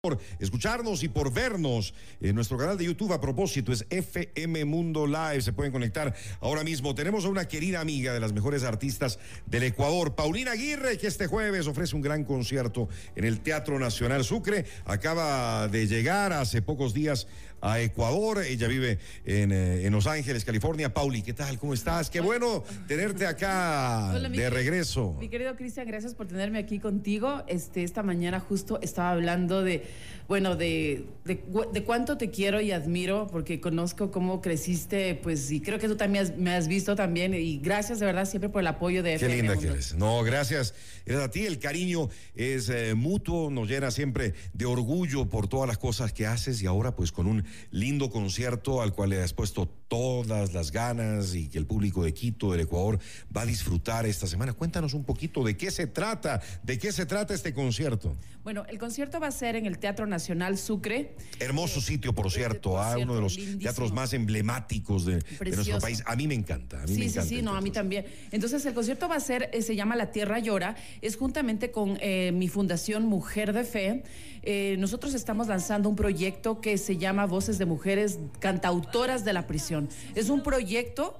por escucharnos y por vernos en nuestro canal de YouTube. A propósito, es FM Mundo Live. Se pueden conectar ahora mismo. Tenemos a una querida amiga de las mejores artistas del Ecuador, Paulina Aguirre, que este jueves ofrece un gran concierto en el Teatro Nacional Sucre. Acaba de llegar hace pocos días a Ecuador. Ella vive en, eh, en Los Ángeles, California. Pauli, ¿qué tal? ¿Cómo estás? Qué bueno tenerte acá Hola, de regreso. Mi querido Cristian, gracias por tenerme aquí contigo. Este, esta mañana justo estaba hablando de, bueno, de, de, cuánto te quiero y admiro, porque conozco cómo creciste, pues, y creo que tú también has- me has visto también. Y gracias de verdad siempre por el apoyo de Qué FM linda que eres. No, gracias. Es a ti. El cariño es eh, mutuo, nos llena siempre de orgullo por todas las cosas que haces y ahora pues con un lindo concierto al cual le has puesto todas las ganas y que el público de Quito, del Ecuador, va a disfrutar esta semana. Cuéntanos un poquito de qué se trata, de qué se trata este concierto. Bueno, el concierto va a ser en el Teatro Nacional Sucre. Hermoso sitio, por cierto, por ah, cierto, uno de los lindísimo. teatros más emblemáticos de, de nuestro país. A mí me encanta. A mí me Sí, sí, encanta sí, el no, a mí también. Entonces, el concierto va a ser, eh, se llama La Tierra Llora, es juntamente con eh, mi fundación Mujer de Fe. Eh, nosotros estamos lanzando un proyecto que se llama Voces de Mujeres Cantautoras de la Prisión. Es un proyecto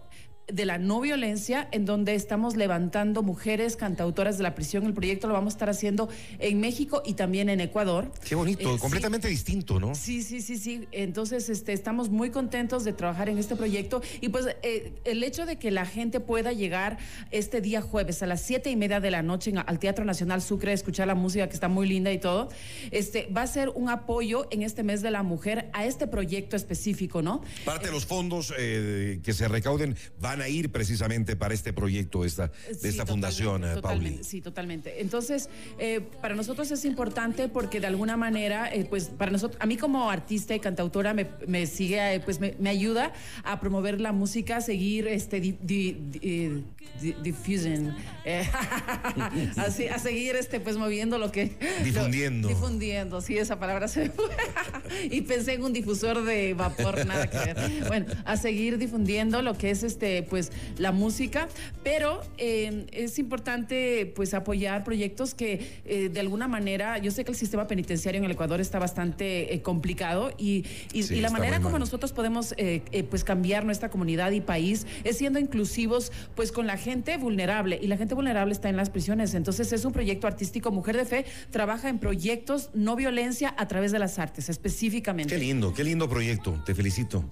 de la no violencia, en donde estamos levantando mujeres cantautoras de la prisión. El proyecto lo vamos a estar haciendo en México y también en Ecuador. Qué bonito, Eh, sí. completamente distinto, ¿no? Sí, sí, sí, sí. Entonces, este, estamos muy contentos de trabajar en este proyecto y pues eh, el hecho de que la gente pueda llegar este día jueves a las siete y media de la noche en- al Teatro Nacional Sucre, a escuchar la música que está muy linda y todo, este, va a ser un apoyo en este mes de la mujer a este proyecto específico, ¿no? Parte de los fondos eh, que se recauden van a ir precisamente para este proyecto esta, de Sí, esta fundación, eh, totalmente, Pauli. Sí, totalmente. Entonces, eh, para nosotros es importante porque de alguna manera, eh, pues para nosotros, a mí como artista y cantautora me, me sigue, eh, pues me, me ayuda a promover la música, a seguir este di, di- di- di- diffusing, eh, así, a seguir este, pues moviendo lo que Difundiendo. lo- difundiendo, sí, esa palabra se fue. y pensé en un difusor de vapor, nada que ver. Bueno, a seguir difundiendo lo que es este, pues, la música, pero eh, es importante pues apoyar proyectos que eh, de alguna manera, yo sé que el sistema penitenciario en el Ecuador está bastante eh, complicado y, y- Sí, y la manera como nosotros podemos pues cambiar nuestra comunidad y país es siendo inclusivos pues con la gente vulnerable y la gente vulnerable está en las prisiones. Entonces es un proyecto artístico. Mujer de Fe trabaja en proyectos no violencia a través de las artes específicamente. Qué lindo, qué lindo proyecto. Te felicito.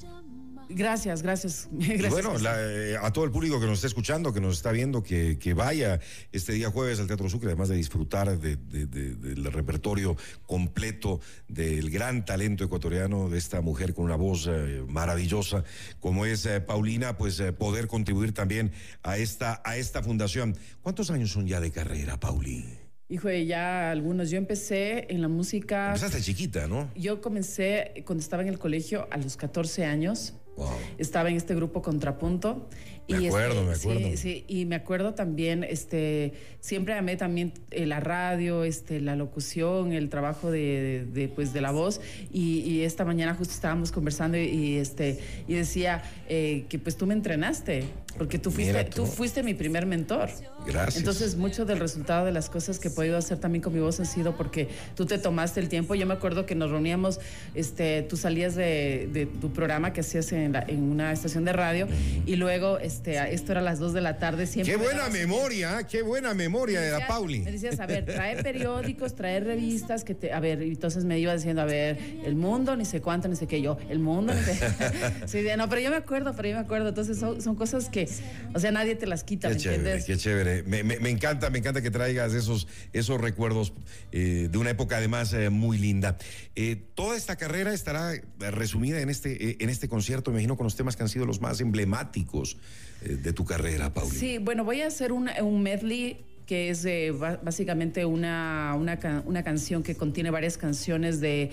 Gracias, gracias. Gracias bueno, la, eh, a todo el público que nos está escuchando, que nos está viendo, que, que vaya este día jueves al Teatro Sucre, además de disfrutar de- de- de- del repertorio completo del gran talento ecuatoriano de esta mujer con una voz eh, maravillosa como es eh, Paulina, pues eh, poder contribuir también a esta, a esta fundación. ¿Cuántos años son ya de carrera, Pauli? Hijo de ya algunos. Yo empecé en la música. Empezaste chiquita, ¿no? Yo comencé cuando estaba en el colegio a los 14 años. Wow. Estaba en este grupo Contrapunto. Me acuerdo, me sí, acuerdo. Sí, y me acuerdo también, este, siempre amé también eh, la radio, este, la locución, el trabajo de, de, pues, de la voz. Y, y esta mañana justo estábamos conversando y, y, este, y decía eh, que pues tú me entrenaste, porque tú fuiste, tú. tú fuiste mi primer mentor. Gracias. Entonces, mucho del resultado de las cosas que he podido hacer también con mi voz han sido porque tú te tomaste el tiempo. Yo me acuerdo que nos reuníamos, este, tú salías de, de tu programa que hacías en, la- en una estación de radio y luego, este, esto era a las 2 de la tarde. Siempre Qué buena memoria, qué buena memoria de la Pauli. Me decías, a ver, trae periódicos, trae revistas, que te, a ver, y entonces me iba diciendo, a ver, el mundo, ni sé cuánto, ni sé qué yo, el mundo, ni sé. sí, no, pero yo me acuerdo, pero yo me acuerdo. Entonces son, son cosas que, o sea, nadie te las quita, Qué ¿me chévere, entiendes? qué chévere. Me, me- me encanta, me encanta que traigas esos, esos recuerdos eh, de una época además eh, muy linda. Eh, toda esta carrera estará resumida en este, en este concierto, me imagino, con los temas que han sido los más emblemáticos de tu carrera, Pauli. Sí, bueno, voy a hacer un, un medley que es eh, básicamente una, una, una canción que contiene varias canciones de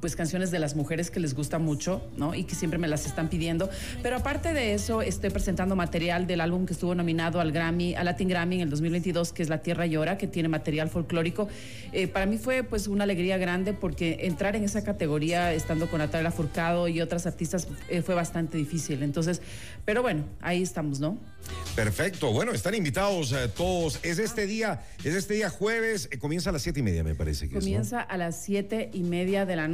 pues canciones de las mujeres que les gusta mucho, ¿no? Y que siempre me las están pidiendo. Pero aparte de eso, estoy presentando material del álbum que estuvo nominado al Grammy, al Latin Grammy en el 2022, que es La Tierra Llora, que tiene material folclórico. Eh, para mí fue pues una alegría grande porque entrar en esa categoría estando con Natalia Furcado y otras artistas eh, fue bastante difícil. Entonces, pero bueno, ahí estamos, ¿no? Perfecto. Bueno, están invitados eh, todos. Es este día, es este día jueves, comienza a las siete y media, me parece que Comienza a las siete y media de la noche.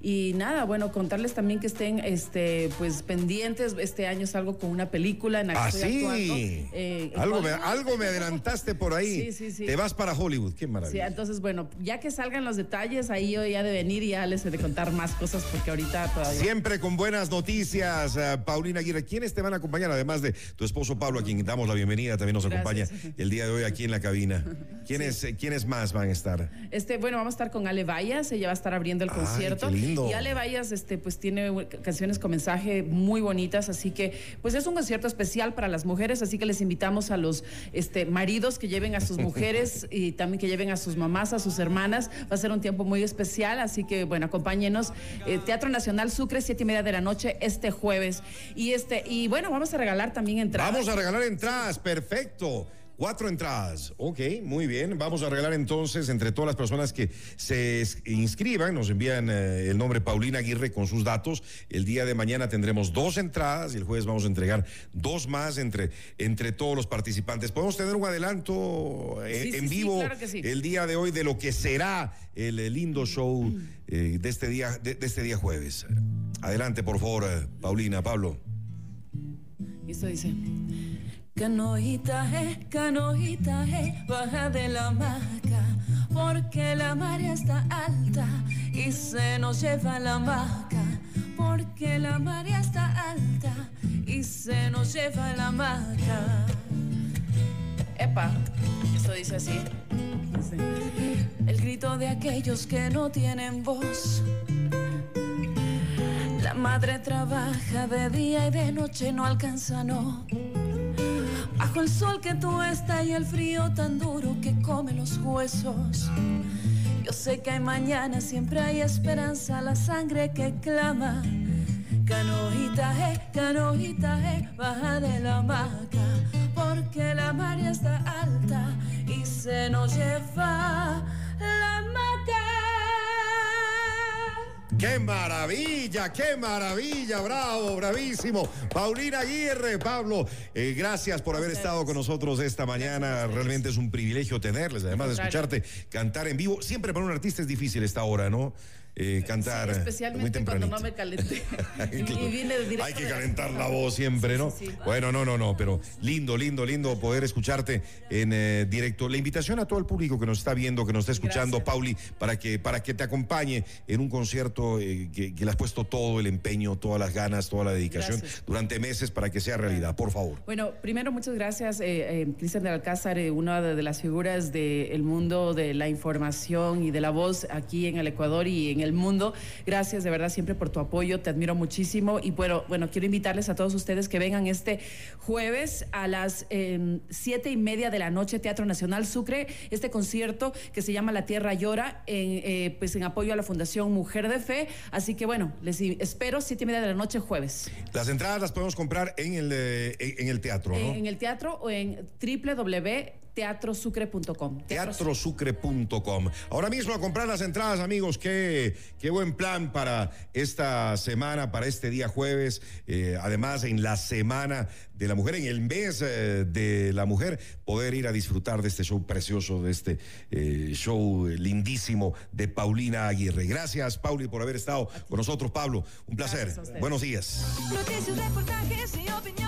Y nada, bueno, contarles también que estén este, pues pendientes. Este año salgo con una película en la que ah, estoy sí. Eh, algo, me, algo me adelantaste por ahí. Sí, sí, sí. Te vas para Hollywood, qué maravilla. Sí, entonces, bueno, ya que salgan los detalles, ahí yo ya de venir y ya les he de contar más cosas porque ahorita todavía. Siempre con buenas noticias, eh, Paulina Aguirre. ¿Quiénes te van a acompañar? Además de tu esposo Pablo, a quien damos la bienvenida, también nos acompaña el día de hoy aquí en la cabina. ¿Quiénes, ¿quiénes más van a estar? Este, bueno, vamos a estar con Ale Vallas, ella va a estar abriendo el concierto. Y Ale Vallas, este, pues tiene canciones con mensaje muy bonitas, así que, pues es un concierto especial para las mujeres, así que les invitamos a los este, maridos que lleven a sus mujeres y también que lleven a sus mamás, a sus hermanas. Va a ser un tiempo muy especial, así que, bueno, acompáñenos. Eh, Teatro Nacional Sucre, siete y media de la noche, este jueves. Y este, y bueno, vamos a regalar también entradas. Vamos a regalar entradas, perfecto. Cuatro entradas. Ok, muy bien. Vamos a regalar entonces entre todas las personas que se inscriban, nos envían eh, el nombre Paulina Aguirre con sus datos. El día de mañana tendremos dos entradas y el jueves vamos a entregar dos más entre, entre todos los participantes. ¿Podemos tener un adelanto eh, en vivo el día de hoy de lo que será el, lindo show eh, de, este día, de, de, este día jueves? Adelante, por favor, Paulina, Pablo. Esto dice. Canoita, eh, canoita, eh, baja de la hamaca, porque la marea está alta y se nos lleva la hamaca, porque la marea está alta y se nos lleva la hamaca. Epa, esto dice así. El grito de aquellos que no tienen voz. La madre trabaja de día y de noche, no alcanza, no Bajo el sol que tú estás y el frío tan duro que come los huesos. Yo sé que hay mañana, siempre hay esperanza, la sangre que clama. Canojita, eh, canojita, eh, baja de la hamaca, porque la mar está alta y se nos lleva ¡Qué maravilla! ¡Qué maravilla! ¡Bravo! ¡Bravísimo! Paulina Aguirre, Pablo, eh, gracias por haber estado con nosotros esta mañana. Realmente es un privilegio tenerles, además de escucharte cantar en vivo. Siempre para un artista es difícil esta hora, ¿no? Eh, cantar. especialmente cuando no me calenté. y, viene Hay que calentar la voz siempre, ¿no? Bueno, no, no, no, pero lindo, lindo, lindo poder escucharte en eh, directo. La invitación a todo el público que nos está viendo, que nos está escuchando, Pauli, para que, para que te acompañe en un concierto eh, que, le has puesto todo el empeño, todas las ganas, toda la dedicación durante meses para que sea realidad, por favor. Bueno, primero, muchas gracias, Cristian de Alcázar, una de, de, las figuras del mundo de la información y de la voz aquí en el Ecuador y en el mundo. Gracias de verdad siempre por tu apoyo, te admiro muchísimo y bueno, bueno quiero invitarles a todos ustedes que vengan este jueves a las em, siete y media de la noche, Teatro Nacional Sucre, este concierto que se llama La Tierra Llora, en, eh, pues en apoyo a la Fundación Mujer de Fe. Así que bueno, les espero siete y media de la noche jueves. Las entradas las podemos comprar en el, eh, en el teatro, ¿no? En el teatro o en www teatrosucre.com. Teatrosucre.com. Ahora mismo a comprar las entradas, amigos. Qué, qué buen plan para esta semana, para este día jueves. Eh, además, en la semana de la mujer, en el mes eh, de la mujer, poder ir a disfrutar de este show precioso, de este eh, show lindísimo de Paulina Aguirre. Gracias, Pauli, por haber estado con nosotros, Pablo. Un placer. Buenos días. Noticias, reportajes y opinión.